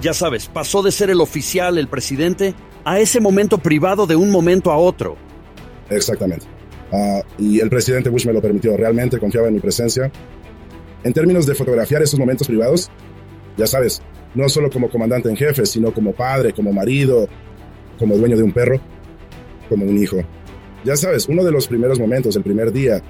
Ya sabes, pasó de ser el oficial, el presidente, a ese momento privado de un momento a otro. Exactamente. Ah, y el presidente Bush me lo permitió. Realmente confiaba en mi presencia. En términos de fotografiar esos momentos privados, ya sabes, no solo como comandante en jefe, sino como padre, como marido, como dueño de un perro, como un hijo. Ya sabes, uno de los primeros momentos, el primer día,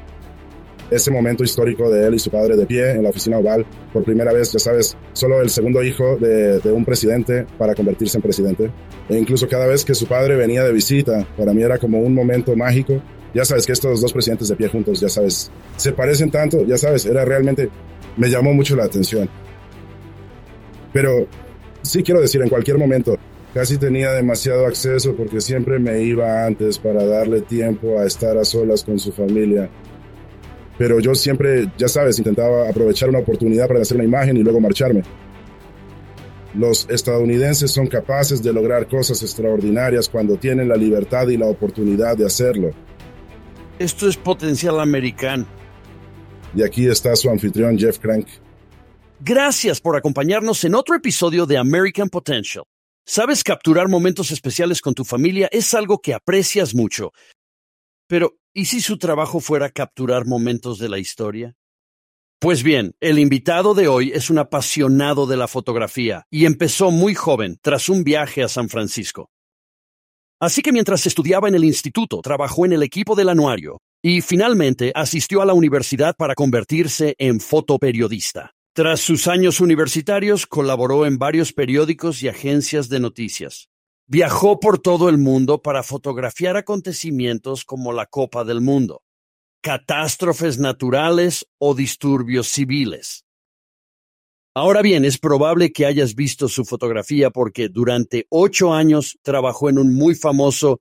ese momento histórico de él y su padre de pie en la oficina oval, por primera vez, ya sabes, solo el segundo hijo de, un presidente para convertirse en presidente. E incluso cada vez que su padre venía de visita, para mí era como un momento mágico. Ya sabes que estos dos presidentes de pie juntos, ya sabes, se parecen tanto, ya sabes, era realmente, me llamó mucho la atención. Pero sí quiero decir, en cualquier momento, casi tenía demasiado acceso porque siempre me iba antes para darle tiempo a estar a solas con su familia. Pero yo siempre, ya sabes, intentaba aprovechar una oportunidad para hacer una imagen y luego marcharme. Los estadounidenses son capaces de lograr cosas extraordinarias cuando tienen la libertad y la oportunidad de hacerlo. Esto es potencial americano. Y aquí está su anfitrión Jeff Crank. Gracias por acompañarnos en otro episodio de American Potential. Sabes, capturar momentos especiales con tu familia es algo que aprecias mucho. Pero, ¿y si su trabajo fuera capturar momentos de la historia? Pues bien, el invitado de hoy es un apasionado de la fotografía y empezó muy joven tras un viaje a San Francisco. Así que mientras estudiaba en el instituto, trabajó en el equipo del anuario y finalmente asistió a la universidad para convertirse en fotoperiodista. Tras sus años universitarios, colaboró en varios periódicos y agencias de noticias. Viajó por todo el mundo para fotografiar acontecimientos como la Copa del Mundo, catástrofes naturales o disturbios civiles. Ahora bien, es probable que hayas visto su fotografía porque durante ocho años trabajó en un muy famoso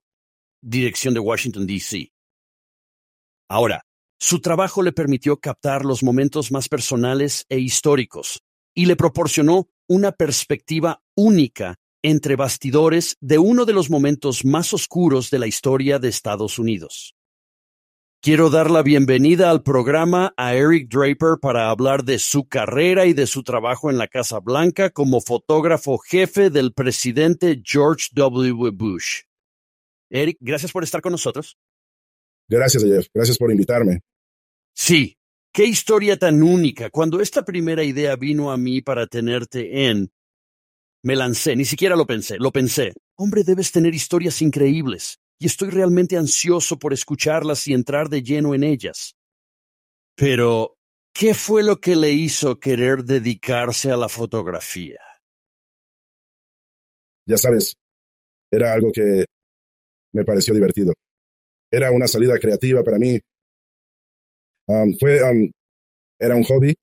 dirección de Washington, D.C. Ahora, su trabajo le permitió captar los momentos más personales e históricos y le proporcionó una perspectiva única entre bastidores de uno de los momentos más oscuros de la historia de Estados Unidos. Quiero dar la bienvenida al programa a Eric Draper para hablar de su carrera y de su trabajo en la Casa Blanca como fotógrafo jefe del presidente George W. Bush. Eric, gracias por estar con nosotros. Gracias, Jeff. Gracias por invitarme. Sí, qué historia tan única. Cuando esta primera idea vino a mí para tenerte en... Me lancé, ni siquiera lo pensé, lo pensé. Hombre, debes tener historias increíbles, y estoy realmente ansioso por escucharlas y entrar de lleno en ellas. Pero, ¿qué fue lo que le hizo querer dedicarse a la fotografía? Ya sabes, era algo que me pareció divertido. Era una salida creativa para mí. Fue, um, era un hobby.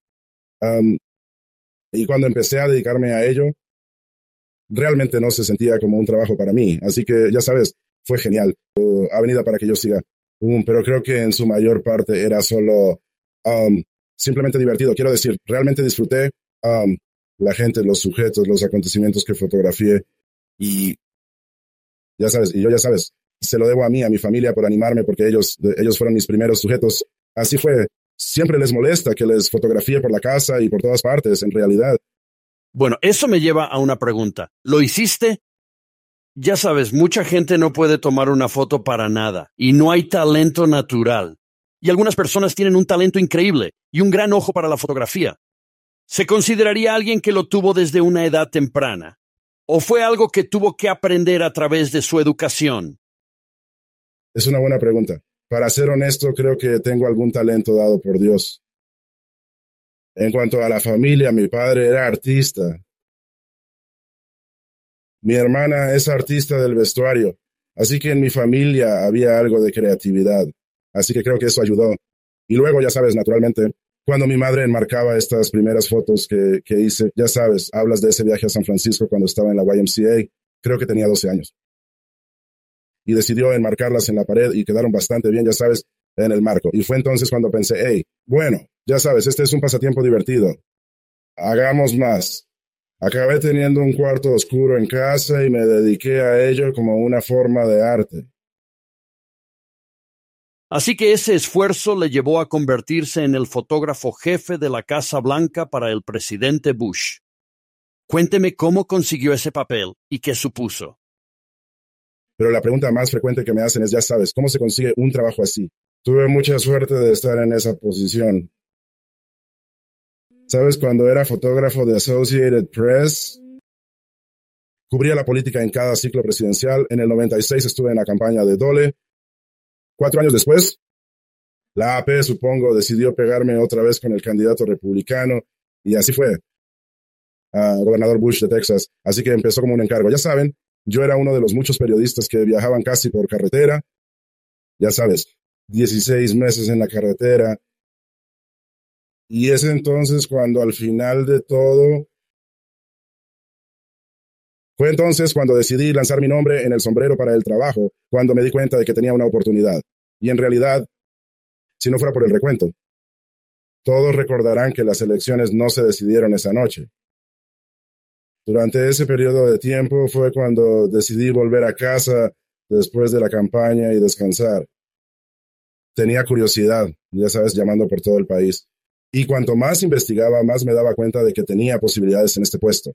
Y cuando empecé a dedicarme a ello, realmente no se sentía como un trabajo para mí. Así que, ya sabes, fue genial. Uh, avenida para que yo siga. Um, pero creo que en su mayor parte era solo simplemente divertido. Quiero decir, realmente disfruté la gente, los sujetos, los acontecimientos que fotografié. Y ya sabes, y yo ya sabes, se lo debo a mí, a mi familia, por animarme, porque ellos, ellos fueron mis primeros sujetos. Así fue. Siempre les molesta que les fotografíe por la casa y por todas partes, en realidad. Bueno, eso me lleva a una pregunta. ¿Lo hiciste? Ya sabes, mucha gente no puede tomar una foto para nada, y no hay talento natural. Y algunas personas tienen un talento increíble y un gran ojo para la fotografía. ¿Se consideraría alguien que lo tuvo desde una edad temprana? ¿O fue algo que tuvo que aprender a través de su educación? Es una buena pregunta. Para ser honesto, creo que tengo algún talento dado por Dios. En cuanto a la familia, mi padre era artista. Mi hermana es artista del vestuario, así que en mi familia había algo de creatividad. Así que creo que eso ayudó. Y luego, ya sabes, naturalmente, cuando mi madre enmarcaba estas primeras fotos que, que hice, ya sabes, hablas de ese viaje a San Francisco cuando estaba en la YMCA, creo que tenía 12 años y decidió enmarcarlas en la pared y quedaron bastante bien, ya sabes, en el marco. Y fue entonces cuando pensé, hey, bueno, ya sabes, este es un pasatiempo divertido. Hagamos más. Acabé teniendo un cuarto oscuro en casa y me dediqué a ello como una forma de arte. Así que ese esfuerzo le llevó a convertirse en el fotógrafo jefe de la Casa Blanca para el presidente Bush. Cuénteme cómo consiguió ese papel y qué supuso. Pero la pregunta más frecuente que me hacen es, ya sabes, ¿cómo se consigue un trabajo así? Tuve mucha suerte de estar en esa posición. ¿Sabes? Cuando era fotógrafo de Associated Press, cubría la política en cada ciclo presidencial. En el 96 estuve en la campaña de Dole. Cuatro años después, la AP, supongo, decidió pegarme otra vez con el candidato republicano y así fue. gobernador Bush de Texas. Así que empezó como un encargo. Ya saben, yo era uno de los muchos periodistas que viajaban casi por carretera. Ya sabes, 16 meses en la carretera. Y es entonces cuando al final de todo, fue entonces cuando decidí lanzar mi nombre en el sombrero para el trabajo, cuando me di cuenta de que tenía una oportunidad. Y en realidad, si no fuera por el recuento, todos recordarán que las elecciones no se decidieron esa noche. Durante ese periodo de tiempo fue cuando decidí volver a casa después de la campaña y descansar tenía curiosidad, ya sabes, llamando por todo el país. Y cuanto más investigaba, más me daba cuenta de que tenía posibilidades en este puesto.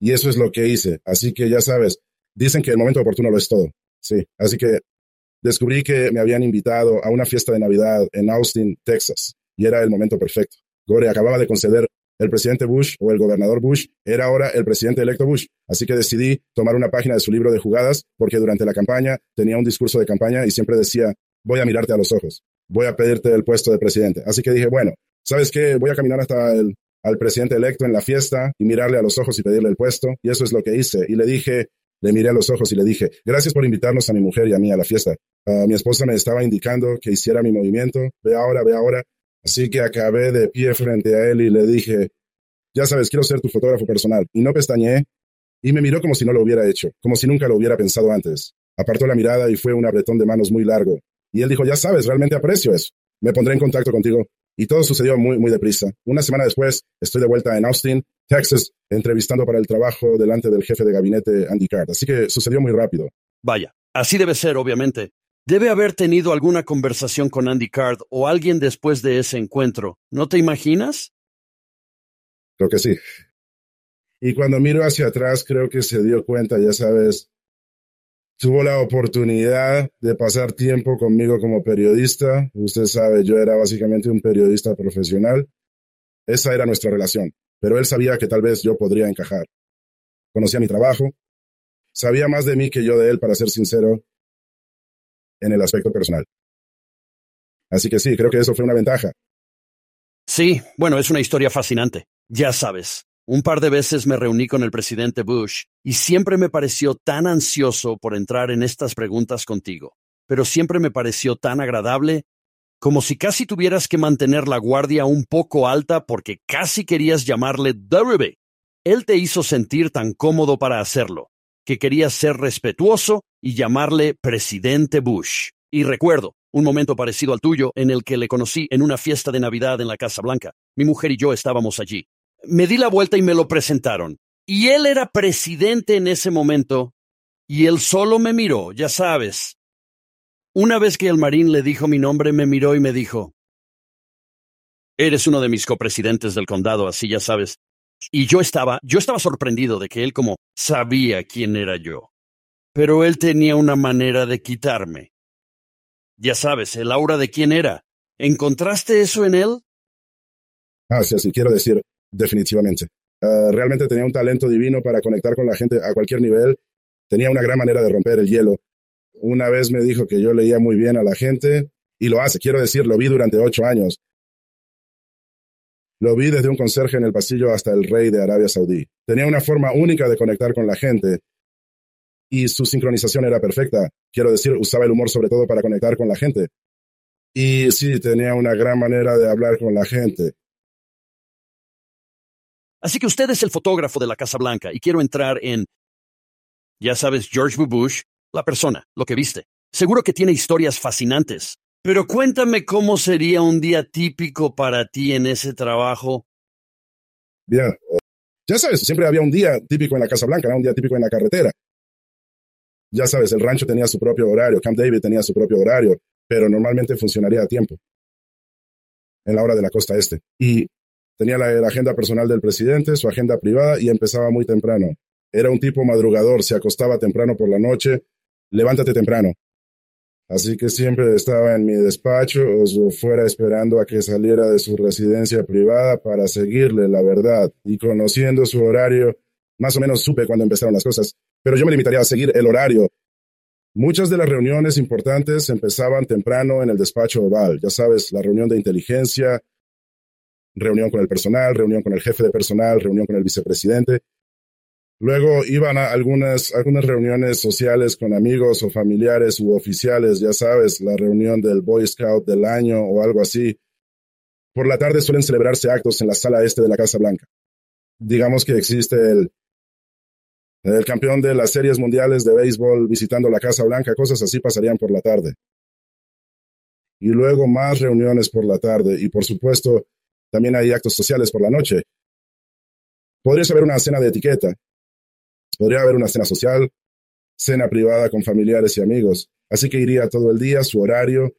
Y eso es lo que hice. Así que ya sabes, dicen que el momento oportuno lo es todo. Sí, así que descubrí que me habían invitado a una fiesta de Navidad en Austin, Texas, y era el momento perfecto. Gore acababa de conceder el presidente Bush o el gobernador Bush era ahora el presidente electo Bush. Así que decidí tomar una página de su libro de jugadas porque durante la campaña tenía un discurso de campaña y siempre decía, voy a mirarte a los ojos, voy a pedirte el puesto de presidente. Así que dije, bueno, ¿sabes qué? Voy a caminar hasta el al presidente electo en la fiesta y mirarle a los ojos y pedirle el puesto. Y eso es lo que hice. Y le dije, le miré a los ojos y le dije, gracias por invitarnos a mi mujer y a mí a la fiesta. Ah, mi esposa me estaba indicando que hiciera mi movimiento. Ve ahora, ve ahora. Así que acabé de pie frente a él y le dije, ya sabes, quiero ser tu fotógrafo personal. Y no pestañeé y me miró como si no lo hubiera hecho, como si nunca lo hubiera pensado antes. Apartó la mirada y fue un apretón de manos muy largo. Y él dijo, ya sabes, realmente aprecio eso. Me pondré en contacto contigo. Y todo sucedió muy, muy deprisa. Una semana después, estoy de vuelta en Austin, Texas, entrevistando para el trabajo delante del jefe de gabinete Andy Card. Así que sucedió muy rápido. Vaya, así debe ser, obviamente. Debe haber tenido alguna conversación con Andy Card o alguien después de ese encuentro. ¿No te imaginas? Creo que sí. Y cuando miro hacia atrás, creo que se dio cuenta, ya sabes, tuvo la oportunidad de pasar tiempo conmigo como periodista. Usted sabe, yo era básicamente un periodista profesional. Esa era nuestra relación, pero él sabía que tal vez yo podría encajar. Conocía mi trabajo, sabía más de mí que yo de él, para ser sincero, en el aspecto personal. Así que sí, creo que eso fue una ventaja. Sí, bueno, es una historia fascinante. Ya sabes, un par de veces me reuní con el presidente Bush y siempre me pareció tan ansioso por entrar en estas preguntas contigo, pero siempre me pareció tan agradable, como si casi tuvieras que mantener la guardia un poco alta porque casi querías llamarle Derribe. Él te hizo sentir tan cómodo para hacerlo, que querías ser respetuoso y llamarle presidente Bush. Y recuerdo, un momento parecido al tuyo en el que le conocí en una fiesta de Navidad en la Casa Blanca. Mi mujer y yo estábamos allí me di la vuelta y me lo presentaron. Y él era presidente en ese momento, y él solo me miró, ya sabes. Una vez que el marín le dijo mi nombre, me miró y me dijo, Eres uno de mis copresidentes del condado, así ya sabes. Y yo estaba, yo estaba sorprendido de que él como sabía quién era yo. Pero él tenía una manera de quitarme. Ya sabes, el aura de quién era. ¿Encontraste eso en él? Ah, sí, sí, quiero decir, definitivamente. Ah, realmente tenía un talento divino para conectar con la gente a cualquier nivel. Tenía una gran manera de romper el hielo. Una vez me dijo que yo leía muy bien a la gente y lo hace. Quiero decir, lo vi durante ocho años. Lo vi desde un conserje en el pasillo hasta el rey de Arabia Saudí. Tenía una forma única de conectar con la gente y su sincronización era perfecta. Quiero decir, usaba el humor sobre todo para conectar con la gente. Y sí, tenía una gran manera de hablar con la gente. Así que usted es el fotógrafo de la Casa Blanca y quiero entrar en, ya sabes, George Bush, la persona, lo que viste. Seguro que tiene historias fascinantes. Pero cuéntame cómo sería un día típico para ti en ese trabajo. Bien, ya sabes, siempre había un día típico en la Casa Blanca, un día típico en la carretera. Ya sabes, el rancho tenía su propio horario, Camp David tenía su propio horario, pero normalmente funcionaría a tiempo. En la hora de la costa este. Y Tenía la, agenda personal del presidente, su agenda privada y empezaba muy temprano. Era un tipo madrugador, se acostaba temprano por la noche, levántate temprano. Así que siempre estaba en mi despacho o fuera esperando a que saliera de su residencia privada para seguirle la verdad. Y conociendo su horario, más o menos supe cuando empezaron las cosas, pero yo me limitaría a seguir el horario. Muchas de las reuniones importantes empezaban temprano en el despacho oval. Ya sabes, la reunión de inteligencia, reunión con el personal, reunión con el jefe de personal, reunión con el vicepresidente. Luego iban a algunas, algunas reuniones sociales con amigos o familiares u oficiales, ya sabes, la reunión del Boy Scout del año o algo así. Por la tarde suelen celebrarse actos en la sala este de la Casa Blanca. Digamos que existe el, el campeón de las series mundiales de béisbol visitando la Casa Blanca, cosas así pasarían por la tarde. Y luego más reuniones por la tarde y por supuesto también hay actos sociales por la noche. Podría haber una cena de etiqueta, Podría haber una cena social, cena privada con familiares y amigos, así que iría todo el día, su horario.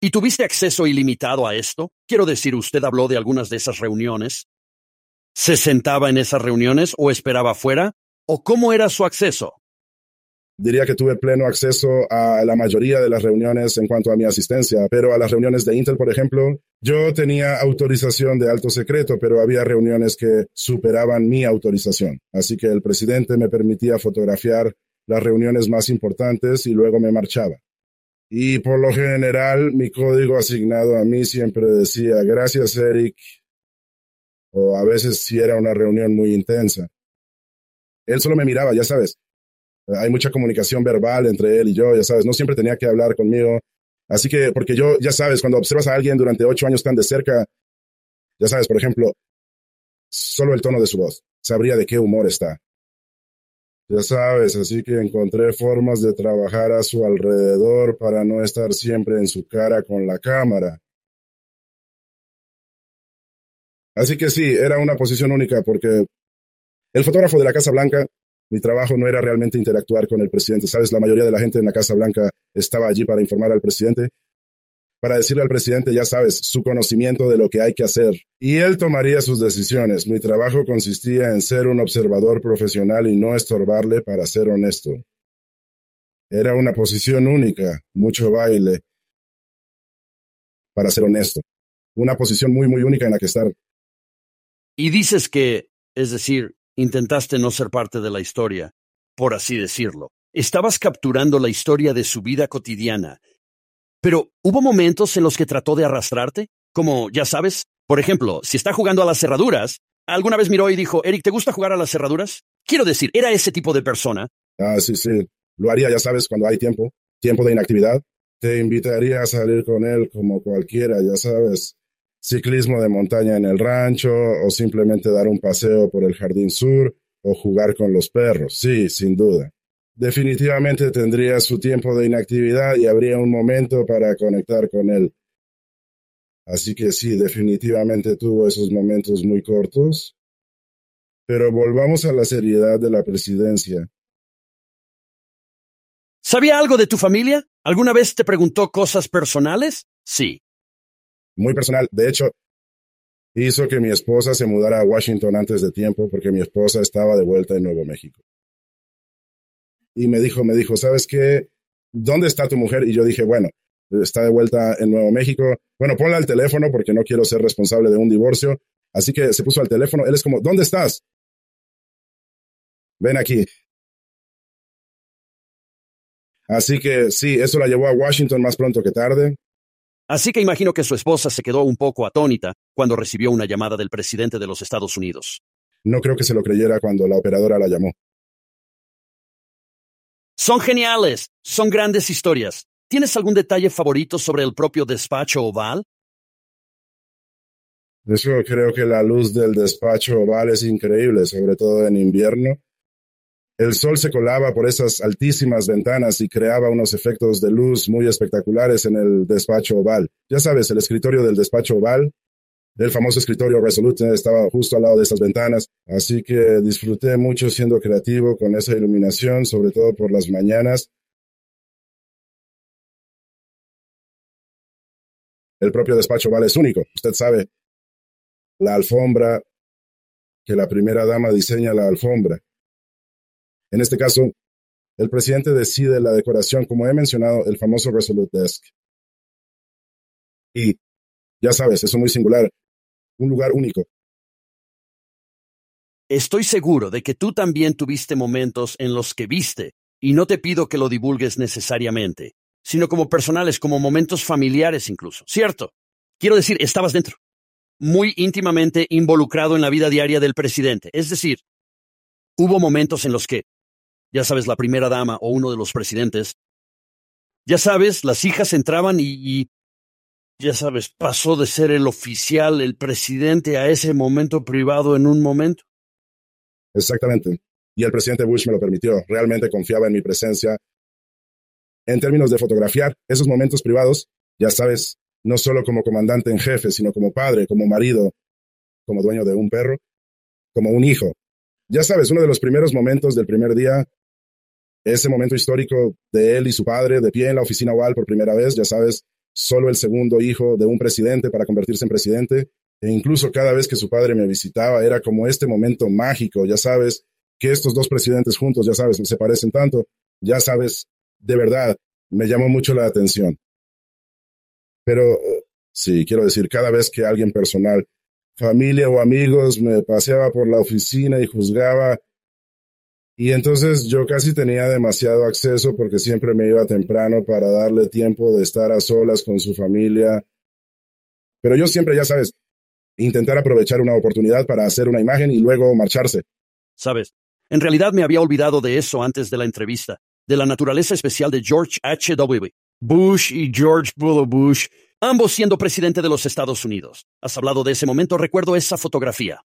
¿Y tuviste acceso ilimitado a esto? Quiero decir, usted habló de algunas de esas reuniones. ¿Se sentaba en esas reuniones o esperaba afuera? ¿O cómo era su acceso? Diría que tuve pleno acceso a la mayoría de las reuniones en cuanto a mi asistencia, pero a las reuniones de Intel, por ejemplo, yo tenía autorización de alto secreto, pero había reuniones que superaban mi autorización. Así que el presidente me permitía fotografiar las reuniones más importantes y luego me marchaba. Y por lo general, mi código asignado a mí siempre decía, gracias Eric, o a veces si era una reunión muy intensa. Él solo me miraba, ya sabes, hay mucha comunicación verbal entre él y yo, ya sabes, no siempre tenía que hablar conmigo. Así que, porque yo, ya sabes, cuando observas a alguien durante ocho años tan de cerca, ya sabes, por ejemplo, solo el tono de su voz, sabría de qué humor está. Ya sabes, así que encontré formas de trabajar a su alrededor para no estar siempre en su cara con la cámara. Así que sí, era una posición única porque el fotógrafo de la Casa Blanca mi trabajo no era realmente interactuar con el presidente. Sabes, la mayoría de la gente en la Casa Blanca estaba allí para informar al presidente, para decirle al presidente, ya sabes, su conocimiento de lo que hay que hacer. Y él tomaría sus decisiones. Mi trabajo consistía en ser un observador profesional y no estorbarle para ser honesto. Era una posición única, mucho baile, para ser honesto. Una posición muy, muy única en la que estar. Y dices que, es decir, Intentaste no ser parte de la historia, por así decirlo. Estabas capturando la historia de su vida cotidiana. Pero, ¿hubo momentos en los que trató de arrastrarte? Como, ya sabes, por ejemplo, si está jugando a las cerraduras, alguna vez miró y dijo, Eric, ¿te gusta jugar a las cerraduras? Quiero decir, era ese tipo de persona. Ah, sí, sí. Lo haría, ya sabes, cuando hay tiempo, tiempo de inactividad. Te invitaría a salir con él como cualquiera, ya sabes ciclismo de montaña en el rancho o simplemente dar un paseo por el jardín sur o jugar con los perros. Sí, sin duda. Definitivamente tendría su tiempo de inactividad y habría un momento para conectar con él. Así que sí, definitivamente tuvo esos momentos muy cortos. Pero volvamos a la seriedad de la presidencia. ¿Sabía algo de tu familia? ¿Alguna vez te preguntó cosas personales? Sí muy personal. De hecho, hizo que mi esposa se mudara a Washington antes de tiempo porque mi esposa estaba de vuelta en Nuevo México. Y me dijo, me dijo, ¿sabes qué? ¿Dónde está tu mujer? Y yo dije, bueno, está de vuelta en Nuevo México. Bueno, ponla al teléfono porque no quiero ser responsable de un divorcio. Así que se puso al teléfono. Él es como, ¿dónde estás? Ven aquí. Así que sí, eso la llevó a Washington más pronto que tarde. Así que imagino que su esposa se quedó un poco atónita cuando recibió una llamada del presidente de los Estados Unidos. No creo que se lo creyera cuando la operadora la llamó. Son geniales, son grandes historias. ¿Tienes algún detalle favorito sobre el propio despacho oval? Eso creo que la luz del despacho oval es increíble, sobre todo en invierno. El sol se colaba por esas altísimas ventanas y creaba unos efectos de luz muy espectaculares en el despacho oval. Ya sabes, el escritorio del despacho oval, el famoso escritorio Resolute estaba justo al lado de esas ventanas, así que disfruté mucho siendo creativo con esa iluminación, sobre todo por las mañanas. El propio despacho oval es único, usted sabe, la alfombra, que la primera dama diseña la alfombra. En este caso, el presidente decide la decoración, como he mencionado, el famoso Resolute Desk. Y, ya sabes, eso es muy singular, un lugar único. Estoy seguro de que tú también tuviste momentos en los que viste, y no te pido que lo divulgues necesariamente, sino como personales, como momentos familiares incluso, ¿cierto? Quiero decir, estabas dentro, muy íntimamente involucrado en la vida diaria del presidente. Es decir, hubo momentos en los que, ya sabes, la primera dama o uno de los presidentes, ya sabes, las hijas entraban y, ya sabes, pasó de ser el oficial, el presidente, a ese momento privado en un momento. Exactamente. Y el presidente Bush me lo permitió. Realmente confiaba en mi presencia. En términos de fotografiar esos momentos privados, ya sabes, no solo como comandante en jefe, sino como padre, como marido, como dueño de un perro, como un hijo. Ya sabes, uno de los primeros momentos del primer día ese momento histórico de él y su padre de pie en la oficina oval por primera vez, ya sabes, solo el segundo hijo de un presidente para convertirse en presidente, e incluso cada vez que su padre me visitaba era como este momento mágico, ya sabes, que estos dos presidentes juntos, ya sabes, se parecen tanto, ya sabes, de verdad, me llamó mucho la atención. Pero sí, quiero decir, cada vez que alguien personal, familia o amigos me paseaba por la oficina y juzgaba y entonces yo casi tenía demasiado acceso porque siempre me iba temprano para darle tiempo de estar a solas con su familia. Pero yo siempre, ya sabes, intentar aprovechar una oportunidad para hacer una imagen y luego marcharse. Sabes, en realidad me había olvidado de eso antes de la entrevista, de la naturaleza especial de George H. W. Bush y George W. Bush, ambos siendo presidente de los Estados Unidos. Has hablado de ese momento, recuerdo esa fotografía.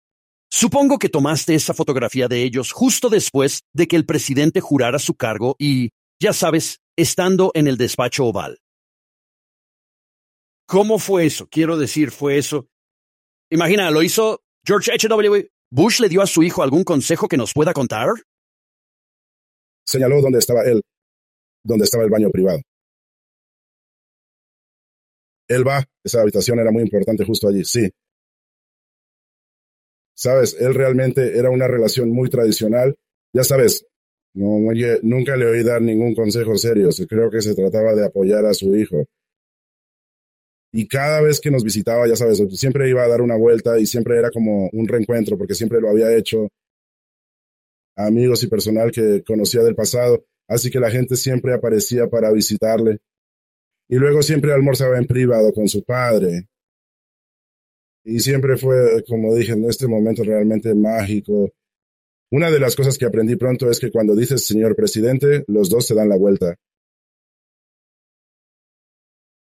Supongo que tomaste esa fotografía de ellos justo después de que el presidente jurara su cargo y, ya sabes, estando en el despacho oval. ¿Cómo fue eso? Quiero decir, fue eso. Imagina, lo hizo George H.W. Bush le dio a su hijo algún consejo que nos pueda contar. Señaló dónde estaba él, dónde estaba el baño privado. Él va, esa habitación era muy importante justo allí, sí, Sabes, él realmente era una relación muy tradicional. Ya sabes, no, nunca le oí dar ningún consejo serio. Creo que se trataba de apoyar a su hijo. Y cada vez que nos visitaba, ya sabes, siempre iba a dar una vuelta y siempre era como un reencuentro, porque siempre lo había hecho amigos y personal que conocía del pasado. Así que la gente siempre aparecía para visitarle. Y luego siempre almorzaba en privado con su padre. Y siempre fue, como dije, en este momento realmente mágico. Una de las cosas que aprendí pronto es que cuando dices señor presidente, los dos se dan la vuelta.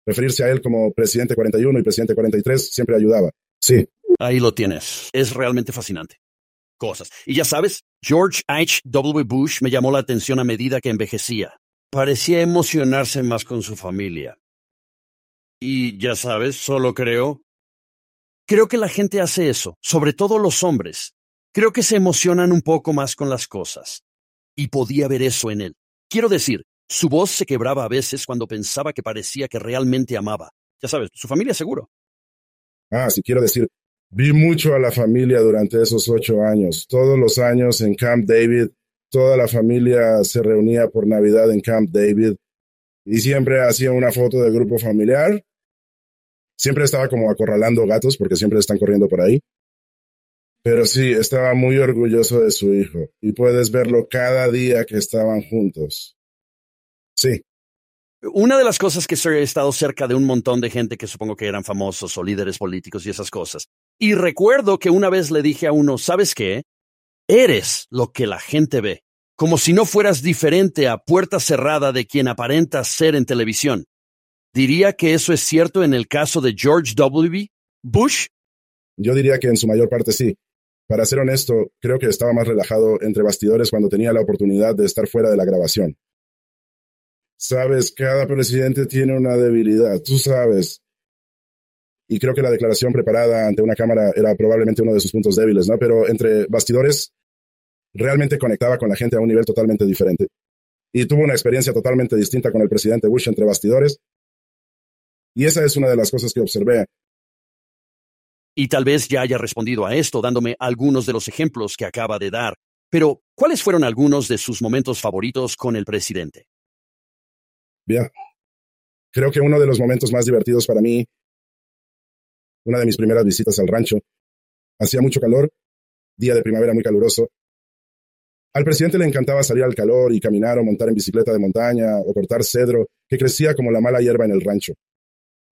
Referirse a él como presidente 41 y presidente 43 siempre ayudaba. Sí. Ahí lo tienes. Es realmente fascinante. Cosas. Y ya sabes, George H. W. Bush me llamó la atención a medida que envejecía. Parecía emocionarse más con su familia. Y ya sabes, solo creo Creo que la gente hace eso, sobre todo los hombres. Creo que se emocionan un poco más con las cosas. Y podía ver eso en él. Quiero decir, su voz se quebraba a veces cuando pensaba que parecía que realmente amaba. Ya sabes, su familia seguro. Ah, sí, quiero decir, vi mucho a la familia durante esos ocho años. Todos los años en Camp David, toda la familia se reunía por Navidad en Camp David y siempre hacía una foto de grupo familiar Siempre estaba como acorralando gatos porque siempre están corriendo por ahí. Pero sí, estaba muy orgulloso de su hijo y puedes verlo cada día que estaban juntos. Sí. Una de las cosas que he estado cerca de un montón de gente que supongo que eran famosos o líderes políticos y esas cosas. Y recuerdo que una vez le dije a uno, ¿sabes qué? Eres lo que la gente ve, como si no fueras diferente a puerta cerrada de quien aparentas ser en televisión. ¿Diría que eso es cierto en el caso de George W. Bush? Yo diría que en su mayor parte sí. Para ser honesto, creo que estaba más relajado entre bastidores cuando tenía la oportunidad de estar fuera de la grabación. Sabes, cada presidente tiene una debilidad, tú sabes. Y creo que la declaración preparada ante una cámara era probablemente uno de sus puntos débiles, ¿no? Pero entre bastidores, realmente conectaba con la gente a un nivel totalmente diferente. Y tuvo una experiencia totalmente distinta con el presidente Bush entre bastidores y esa es una de las cosas que observé. Y tal vez ya haya respondido a esto dándome algunos de los ejemplos que acaba de dar, pero ¿cuáles fueron algunos de sus momentos favoritos con el presidente? Bien, creo que uno de los momentos más divertidos para mí, una de mis primeras visitas al rancho, hacía mucho calor, día de primavera muy caluroso. Al presidente le encantaba salir al calor y caminar o montar en bicicleta de montaña o cortar cedro que crecía como la mala hierba en el rancho.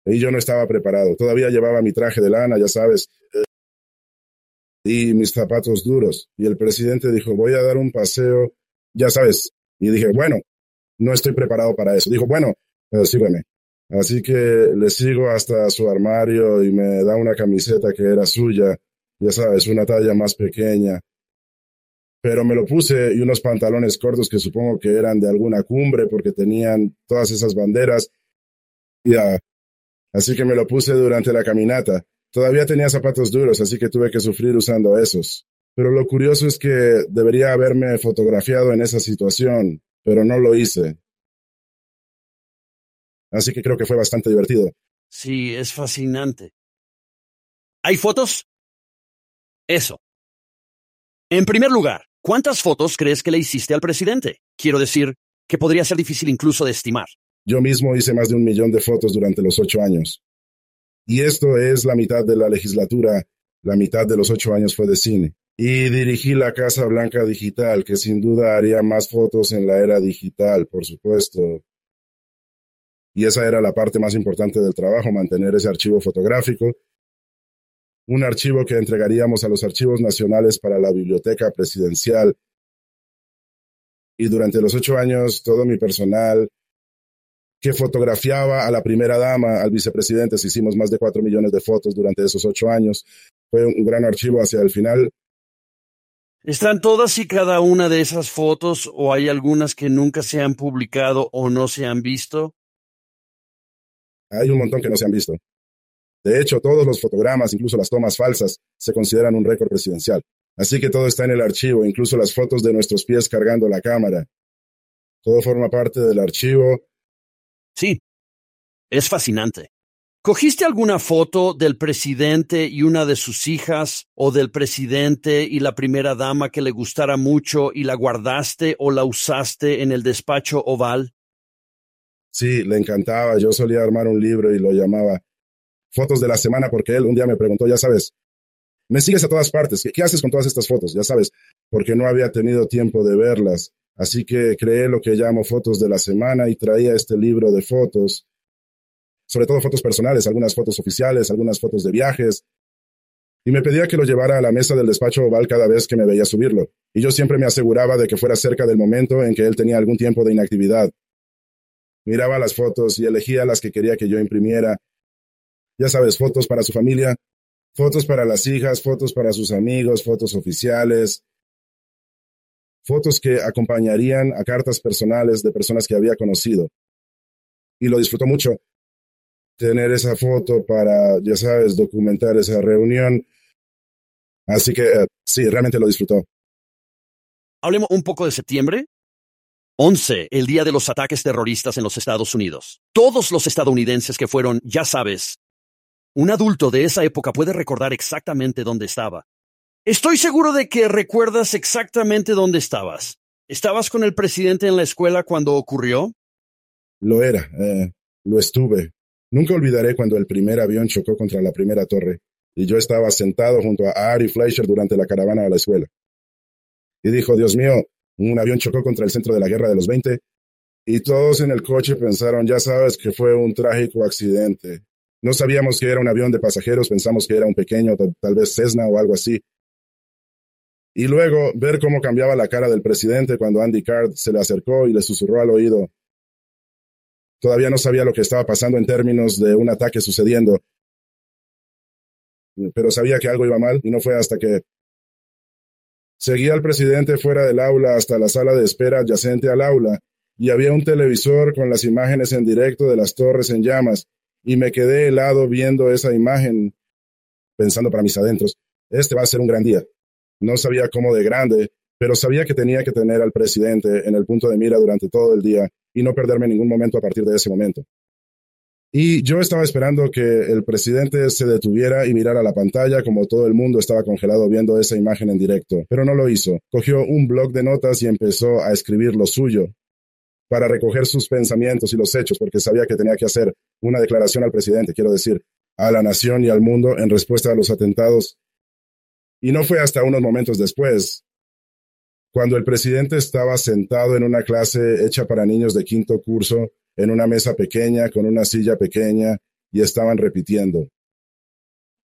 Y yo no estaba preparado. Todavía llevaba mi traje de lana, ya sabes, y mis zapatos duros. Y el presidente dijo, voy a dar un paseo, ya sabes. Y dije, bueno, no estoy preparado para eso. Dijo, bueno, eh, sígueme. Así que le sigo hasta su armario y me da una camiseta que era suya, ya sabes, una talla más pequeña. Pero me lo puse y unos pantalones cortos que supongo que eran de alguna cumbre porque tenían todas esas banderas. Y, Así que me lo puse durante la caminata. Todavía tenía zapatos duros, así que tuve que sufrir usando esos. Pero lo curioso es que debería haberme fotografiado en esa situación, pero no lo hice. Así que creo que fue bastante divertido. Sí, es fascinante. ¿Hay fotos? Eso. En primer lugar, ¿cuántas fotos crees que le hiciste al presidente? Quiero decir, que podría ser difícil incluso de estimar. Yo mismo hice más de un millón de fotos durante los ocho años. Y esto es la mitad de la legislatura, la mitad de los ocho años fue de cine. Y dirigí la Casa Blanca Digital, que sin duda haría más fotos en la era digital, por supuesto. Y esa era la parte más importante del trabajo, mantener ese archivo fotográfico. Un archivo que entregaríamos a los archivos nacionales para la biblioteca presidencial. Y durante los ocho años, todo mi personal, que fotografiaba a la primera dama, al vicepresidente. Hicimos más de cuatro millones de fotos durante esos ocho años. Fue un gran archivo hacia el final. ¿Están todas y cada una de esas fotos o hay algunas que nunca se han publicado o no se han visto? Hay un montón que no se han visto. De hecho, todos los fotogramas, incluso las tomas falsas, se consideran un récord presidencial. Así que todo está en el archivo, incluso las fotos de nuestros pies cargando la cámara. Todo forma parte del archivo Sí, es fascinante. ¿Cogiste alguna foto del presidente y una de sus hijas o del presidente y la primera dama que le gustara mucho y la guardaste o la usaste en el despacho oval? Sí, le encantaba. Yo solía armar un libro y lo llamaba Fotos de la Semana porque él un día me preguntó, ya sabes, me sigues a todas partes, ¿qué haces con todas estas fotos? Ya sabes, porque no había tenido tiempo de verlas. Así que creé lo que llamo fotos de la semana y traía este libro de fotos, sobre todo fotos personales, algunas fotos oficiales, algunas fotos de viajes. Y me pedía que lo llevara a la mesa del despacho oval cada vez que me veía subirlo. Y yo siempre me aseguraba de que fuera cerca del momento en que él tenía algún tiempo de inactividad. Miraba las fotos y elegía las que quería que yo imprimiera. Ya sabes, fotos para su familia, fotos para las hijas, fotos para sus amigos, fotos oficiales, fotos que acompañarían a cartas personales de personas que había conocido. Y lo disfrutó mucho tener esa foto para, ya sabes, documentar esa reunión. Así que eh, sí, realmente lo disfrutó. Hablemos un poco de septiembre. 11, el día de los ataques terroristas en los Estados Unidos. Todos los estadounidenses que fueron, ya sabes, un adulto de esa época puede recordar exactamente dónde estaba. Estoy seguro de que recuerdas exactamente dónde estabas. ¿Estabas con el presidente en la escuela cuando ocurrió? Lo era, eh, lo estuve. Nunca olvidaré cuando el primer avión chocó contra la primera torre y yo estaba sentado junto a Ari Fleischer durante la caravana a la escuela. Y dijo, Dios mío, un avión chocó contra el centro de la guerra de los 20 y todos en el coche pensaron, ya sabes, que fue un trágico accidente. No sabíamos que era un avión de pasajeros, pensamos que era un pequeño, tal vez Cessna o algo así. Y luego ver cómo cambiaba la cara del presidente cuando Andy Card se le acercó y le susurró al oído. Todavía no sabía lo que estaba pasando en términos de un ataque sucediendo, pero sabía que algo iba mal y no fue hasta que seguía al presidente fuera del aula hasta la sala de espera adyacente al aula y había un televisor con las imágenes en directo de las torres en llamas y me quedé helado viendo esa imagen pensando para mis adentros, este va a ser un gran día. No sabía cómo de grande, pero sabía que tenía que tener al presidente en el punto de mira durante todo el día y no perderme ningún momento a partir de ese momento. Y yo estaba esperando que el presidente se detuviera y mirara la pantalla como todo el mundo estaba congelado viendo esa imagen en directo, pero no lo hizo. Cogió un blog de notas y empezó a escribir lo suyo para recoger sus pensamientos y los hechos, porque sabía que tenía que hacer una declaración al presidente, quiero decir, a la nación y al mundo en respuesta a los atentados. Y no fue hasta unos momentos después, cuando el presidente estaba sentado en una clase hecha para niños de quinto curso, en una mesa pequeña, con una silla pequeña, y estaban repitiendo.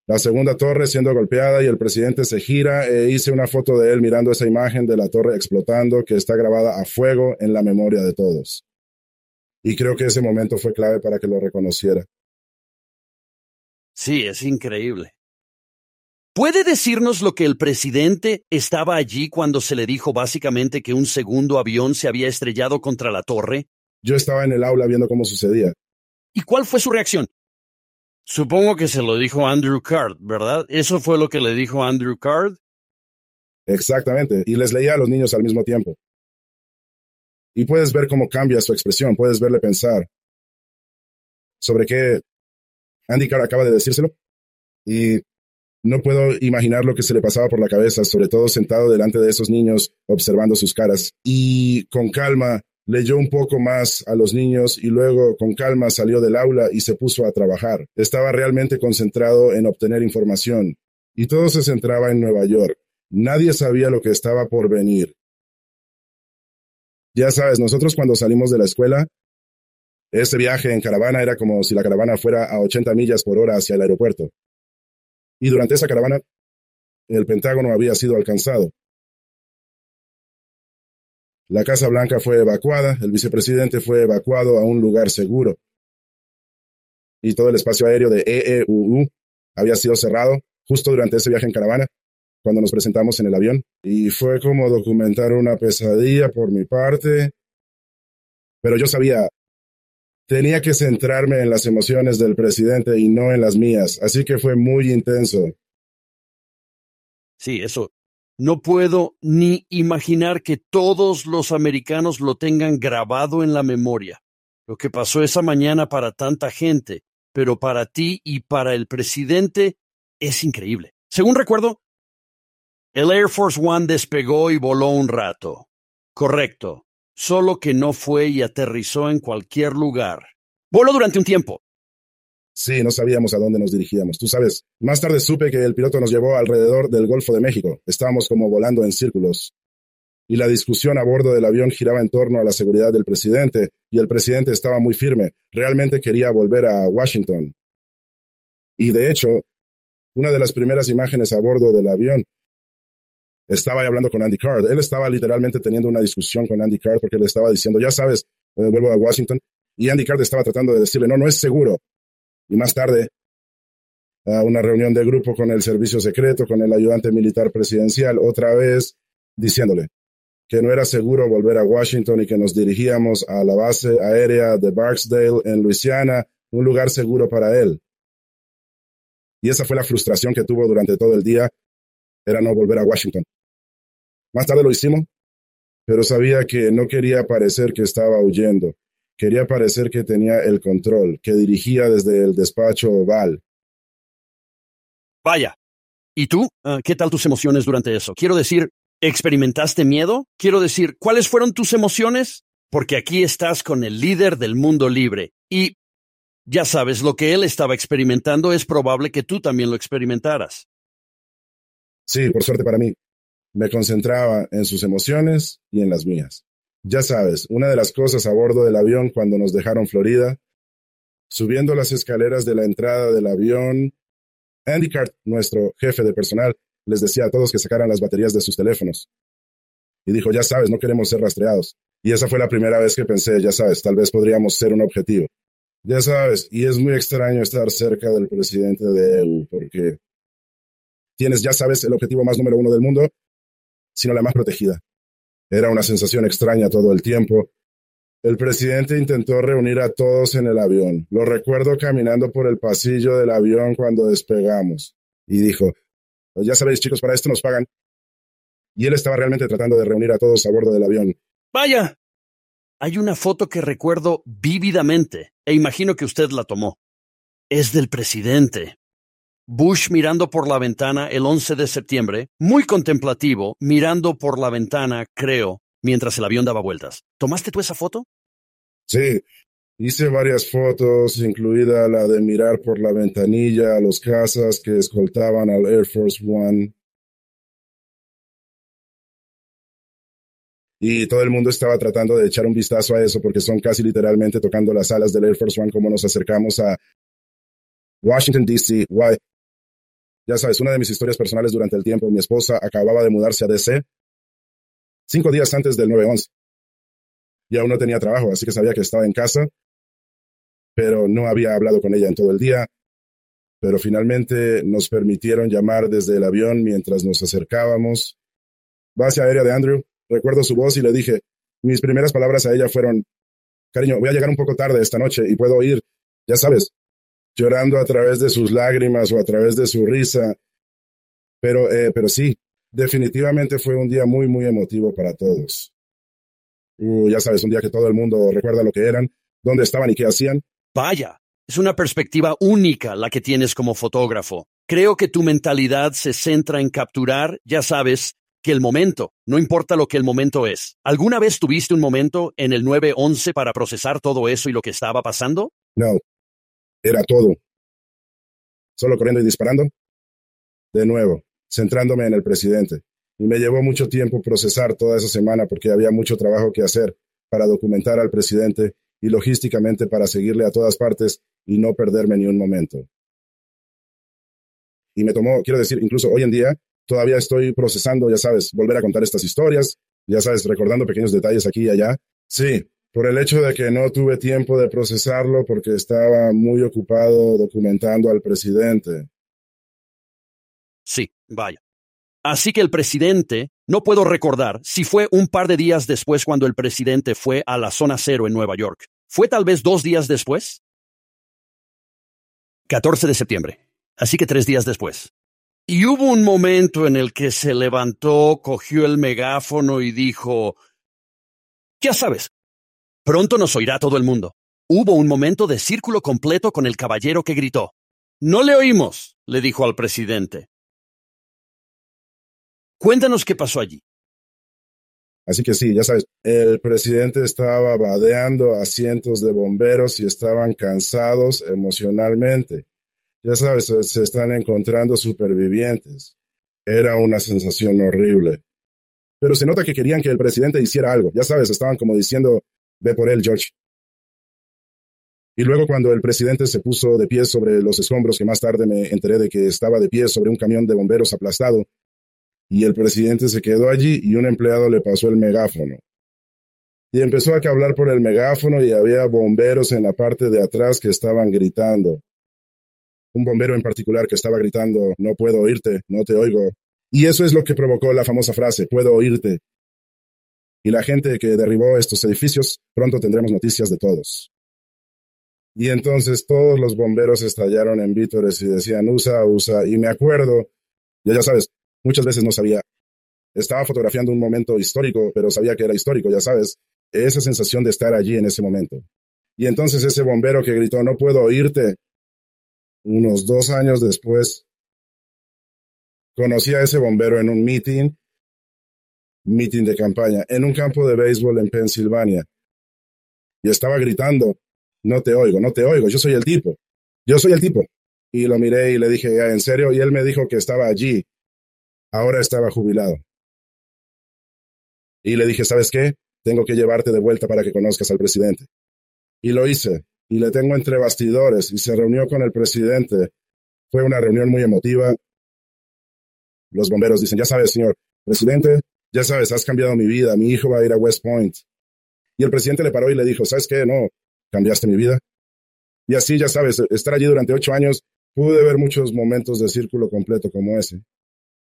La segunda torre siendo golpeada y el presidente se gira e hice una foto de él mirando esa imagen de la torre explotando que está grabada a fuego en la memoria de todos. Y creo que ese momento fue clave para que lo reconociera. Sí, es increíble. ¿Puede decirnos lo que el presidente estaba allí cuando se le dijo básicamente que un segundo avión se había estrellado contra la torre? Yo estaba en el aula viendo cómo sucedía. ¿Y cuál fue su reacción? Supongo que se lo dijo Andrew Card, ¿verdad? ¿Eso fue lo que le dijo Andrew Card? Exactamente, y les leía a los niños al mismo tiempo. Y puedes ver cómo cambia su expresión, puedes verle pensar sobre qué Andy Card acaba de decírselo. Y no puedo imaginar lo que se le pasaba por la cabeza, sobre todo sentado delante de esos niños, observando sus caras. Y con calma leyó un poco más a los niños y luego con calma salió del aula y se puso a trabajar. Estaba realmente concentrado en obtener información y todo se centraba en Nueva York. Nadie sabía lo que estaba por venir. Ya sabes, nosotros cuando salimos de la escuela, ese viaje en caravana era como si la caravana fuera a 80 millas por hora hacia el aeropuerto. Y durante esa caravana, el Pentágono había sido alcanzado. La Casa Blanca fue evacuada, el vicepresidente fue evacuado a un lugar seguro. Y todo el espacio aéreo de EEUU había sido cerrado justo durante ese viaje en caravana, cuando nos presentamos en el avión. Y fue como documentar una pesadilla por mi parte. Pero yo sabía, tenía que centrarme en las emociones del presidente y no en las mías, así que fue muy intenso. Sí, eso, no puedo ni imaginar que todos los americanos lo tengan grabado en la memoria. Lo que pasó esa mañana para tanta gente, pero para ti y para el presidente es increíble. Según recuerdo, el Air Force One despegó y voló un rato. Correcto, solo que no fue y aterrizó en cualquier lugar. Voló durante un tiempo, Sí, no sabíamos a dónde nos dirigíamos. Tú sabes, más tarde supe que el piloto nos llevó alrededor del Golfo de México. Estábamos como volando en círculos. Y la discusión a bordo del avión giraba en torno a la seguridad del presidente, y el presidente estaba muy firme. Realmente quería volver a Washington. Y de hecho, una de las primeras imágenes a bordo del avión estaba hablando con Andy Card. Él estaba literalmente teniendo una discusión con Andy Card porque le estaba diciendo, ya sabes, eh, vuelvo a Washington. Y Andy Card estaba tratando de decirle, no, no es seguro y más tarde a una reunión de grupo con el servicio secreto, con el ayudante militar presidencial, otra vez diciéndole que no era seguro volver a Washington y que nos dirigíamos a la base aérea de Barksdale en Luisiana, un lugar seguro para él. Y esa fue la frustración que tuvo durante todo el día, era no volver a Washington. Más tarde lo hicimos, pero sabía que no quería parecer que estaba huyendo. Quería parecer que tenía el control, que dirigía desde el despacho oval. Vaya. ¿Y tú? Ah, ¿Qué tal tus emociones durante eso? Quiero decir, ¿experimentaste miedo? Quiero decir, ¿cuáles fueron tus emociones? Porque aquí estás con el líder del mundo libre. Y ya sabes, lo que él estaba experimentando es probable que tú también lo experimentaras. Sí, por suerte para mí. Me concentraba en sus emociones y en las mías. Ya sabes, una de las cosas a bordo del avión cuando nos dejaron Florida, subiendo las escaleras de la entrada del avión, Andy Cart, nuestro jefe de personal, les decía a todos que sacaran las baterías de sus teléfonos. Y dijo, ya sabes, no queremos ser rastreados. Y esa fue la primera vez que pensé, ya sabes, tal vez podríamos ser un objetivo. Ya sabes, y es muy extraño estar cerca del presidente de EU, porque tienes, ya sabes, el objetivo más número uno del mundo, sino la más protegida. Era una sensación extraña todo el tiempo. El presidente intentó reunir a todos en el avión. Lo recuerdo caminando por el pasillo del avión cuando despegamos. Y dijo, pues ya sabéis chicos, para esto nos pagan. Y él estaba realmente tratando de reunir a todos a bordo del avión. Vaya. hay una foto que recuerdo vívidamente, e imagino que usted la tomó. Es del presidente. Bush mirando por la ventana el 11 de septiembre, muy contemplativo, mirando por la ventana, creo, mientras el avión daba vueltas. ¿Tomaste tú esa foto? Sí, hice varias fotos, incluida la de mirar por la ventanilla a los casas que escoltaban al Air Force One. Y todo el mundo estaba tratando de echar un vistazo a eso porque son casi literalmente tocando las alas del Air Force One como nos acercamos a Washington, D.C. Ya sabes, una de mis historias personales durante el tiempo, mi esposa acababa de mudarse a D.C. cinco días antes del 9-11. Y aún no tenía trabajo, así que sabía que estaba en casa, pero no había hablado con ella en todo el día. Pero finalmente nos permitieron llamar desde el avión mientras nos acercábamos. Base aérea de Andrew, recuerdo su voz y le dije, mis primeras palabras a ella fueron, cariño, voy a llegar un poco tarde esta noche y puedo ir, ya sabes, llorando a través de sus lágrimas o a través de su risa. Pero, eh, pero sí, definitivamente fue un día muy, muy emotivo para todos. Uh, ya sabes, un día que todo el mundo recuerda lo que eran, dónde estaban y qué hacían. Vaya, es una perspectiva única la que tienes como fotógrafo. Creo que tu mentalidad se centra en capturar, ya sabes, que el momento, no importa lo que el momento es. ¿Alguna vez tuviste un momento en el 911 para procesar todo eso y lo que estaba pasando? No, era todo. Solo corriendo y disparando. De nuevo, centrándome en el presidente. Y me llevó mucho tiempo procesar toda esa semana porque había mucho trabajo que hacer para documentar al presidente y logísticamente para seguirle a todas partes y no perderme ni un momento. Y me tomó, quiero decir, incluso hoy en día, todavía estoy procesando, ya sabes, volver a contar estas historias, ya sabes, recordando pequeños detalles aquí y allá. Sí, por el hecho de que no tuve tiempo de procesarlo porque estaba muy ocupado documentando al presidente. Sí, vaya. Así que el presidente, no puedo recordar si fue un par de días después cuando el presidente fue a la zona cero en Nueva York. ¿Fue tal vez dos días después? 14 de septiembre. Así que tres días después. Y hubo un momento en el que se levantó, cogió el megáfono y dijo, ya sabes, pronto nos oirá todo el mundo. Hubo un momento de círculo completo con el caballero que gritó. No le oímos, le dijo al presidente. Cuéntanos qué pasó allí. Así que sí, ya sabes, el presidente estaba vadeando a cientos de bomberos y estaban cansados emocionalmente ya sabes, se están encontrando supervivientes. Era una sensación horrible. Pero se nota que querían que el presidente hiciera algo. Ya sabes, estaban como diciendo, ve por él, George. Y luego cuando el presidente se puso de pie sobre los escombros, que más tarde me enteré de que estaba de pie sobre un camión de bomberos aplastado, y el presidente se quedó allí y un empleado le pasó el megáfono. Y empezó a hablar por el megáfono y había bomberos en la parte de atrás que estaban gritando un bombero en particular que estaba gritando, no puedo oírte, no te oigo. Y eso es lo que provocó la famosa frase, puedo oírte. Y la gente que derribó estos edificios, pronto tendremos noticias de todos. Y entonces todos los bomberos estallaron en vítores y decían, usa, usa. Y me acuerdo, ya ya sabes, muchas veces no sabía. Estaba fotografiando un momento histórico, pero sabía que era histórico, ya sabes. Esa sensación de estar allí en ese momento. Y entonces ese bombero que gritó, no puedo oírte, unos dos años después, conocí a ese bombero en un meeting, meeting de campaña, en un campo de béisbol en Pensilvania. Y estaba gritando, no te oigo, no te oigo, yo soy el tipo, yo soy el tipo. Y lo miré y le dije, ¿en serio? Y él me dijo que estaba allí. Ahora estaba jubilado. Y le dije, ¿sabes qué? Tengo que llevarte de vuelta para que conozcas al presidente. Y lo hice y le tengo entre bastidores y se reunió con el presidente. Fue una reunión muy emotiva. Los bomberos dicen, ya sabes, señor presidente, ya sabes, has cambiado mi vida, mi hijo va a ir a West Point. Y el presidente le paró y le dijo, ¿sabes qué? No, cambiaste mi vida. Y así, ya sabes, estar allí durante ocho años, pude ver muchos momentos de círculo completo como ese.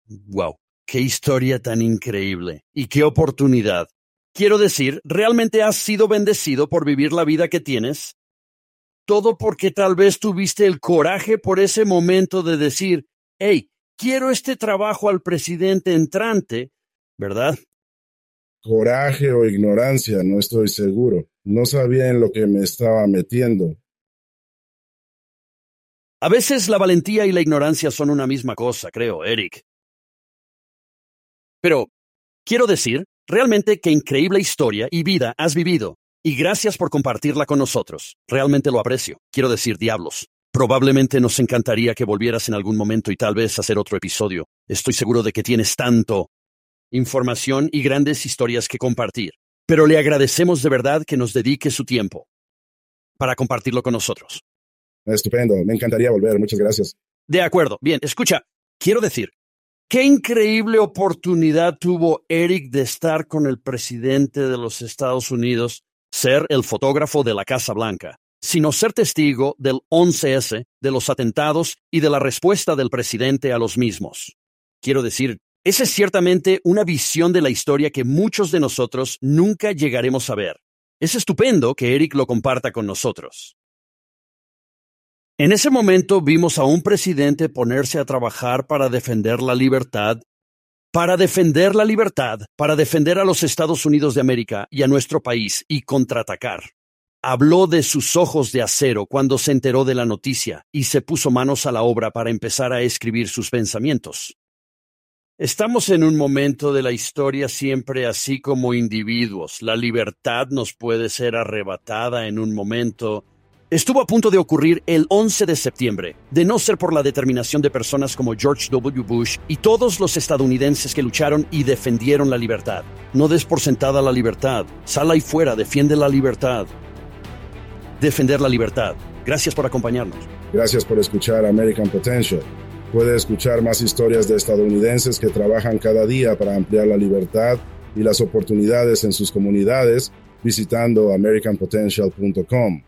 Wow, qué historia tan increíble y qué oportunidad. Quiero decir, ¿realmente has sido bendecido por vivir la vida que tienes? todo porque tal vez tuviste el coraje por ese momento de decir, hey, quiero este trabajo al presidente entrante, ¿verdad? coraje o ignorancia, no estoy seguro. No sabía en lo que me estaba metiendo. A veces la valentía y la ignorancia son una misma cosa, creo, Eric. Pero, quiero decir, realmente qué increíble historia y vida has vivido. Y gracias por compartirla con nosotros. Realmente lo aprecio. Quiero decir, diablos. Probablemente nos encantaría que volvieras en algún momento y tal vez hacer otro episodio. Estoy seguro de que tienes tanto información y grandes historias que compartir. Pero le agradecemos de verdad que nos dedique su tiempo para compartirlo con nosotros. Estupendo, me encantaría volver, muchas gracias. De acuerdo, bien, escucha, quiero decir, qué increíble oportunidad tuvo Eric de estar con el presidente de los Estados Unidos ser el fotógrafo de la Casa Blanca, sino ser testigo del 11S, de los atentados y de la respuesta del presidente a los mismos. Quiero decir, esa es ciertamente una visión de la historia que muchos de nosotros nunca llegaremos a ver. Es estupendo que Eric lo comparta con nosotros. En ese momento vimos a un presidente ponerse a trabajar para defender la libertad para defender la libertad, para defender a los Estados Unidos de América y a nuestro país y contraatacar. Habló de sus ojos de acero cuando se enteró de la noticia y se puso manos a la obra para empezar a escribir sus pensamientos. Estamos en un momento de la historia siempre así como individuos. La libertad nos puede ser arrebatada en un momento estuvo a punto de ocurrir el 11 de septiembre, de no ser por la determinación de personas como George W. Bush y todos los estadounidenses que lucharon y defendieron la libertad. No des por sentada la libertad. Sal ahí fuera, defiende la libertad. Defender la libertad. Gracias por acompañarnos. Gracias por escuchar American Potential. Puede escuchar más historias de estadounidenses que trabajan cada día para ampliar la libertad y las oportunidades en sus comunidades visitando americanpotential.com.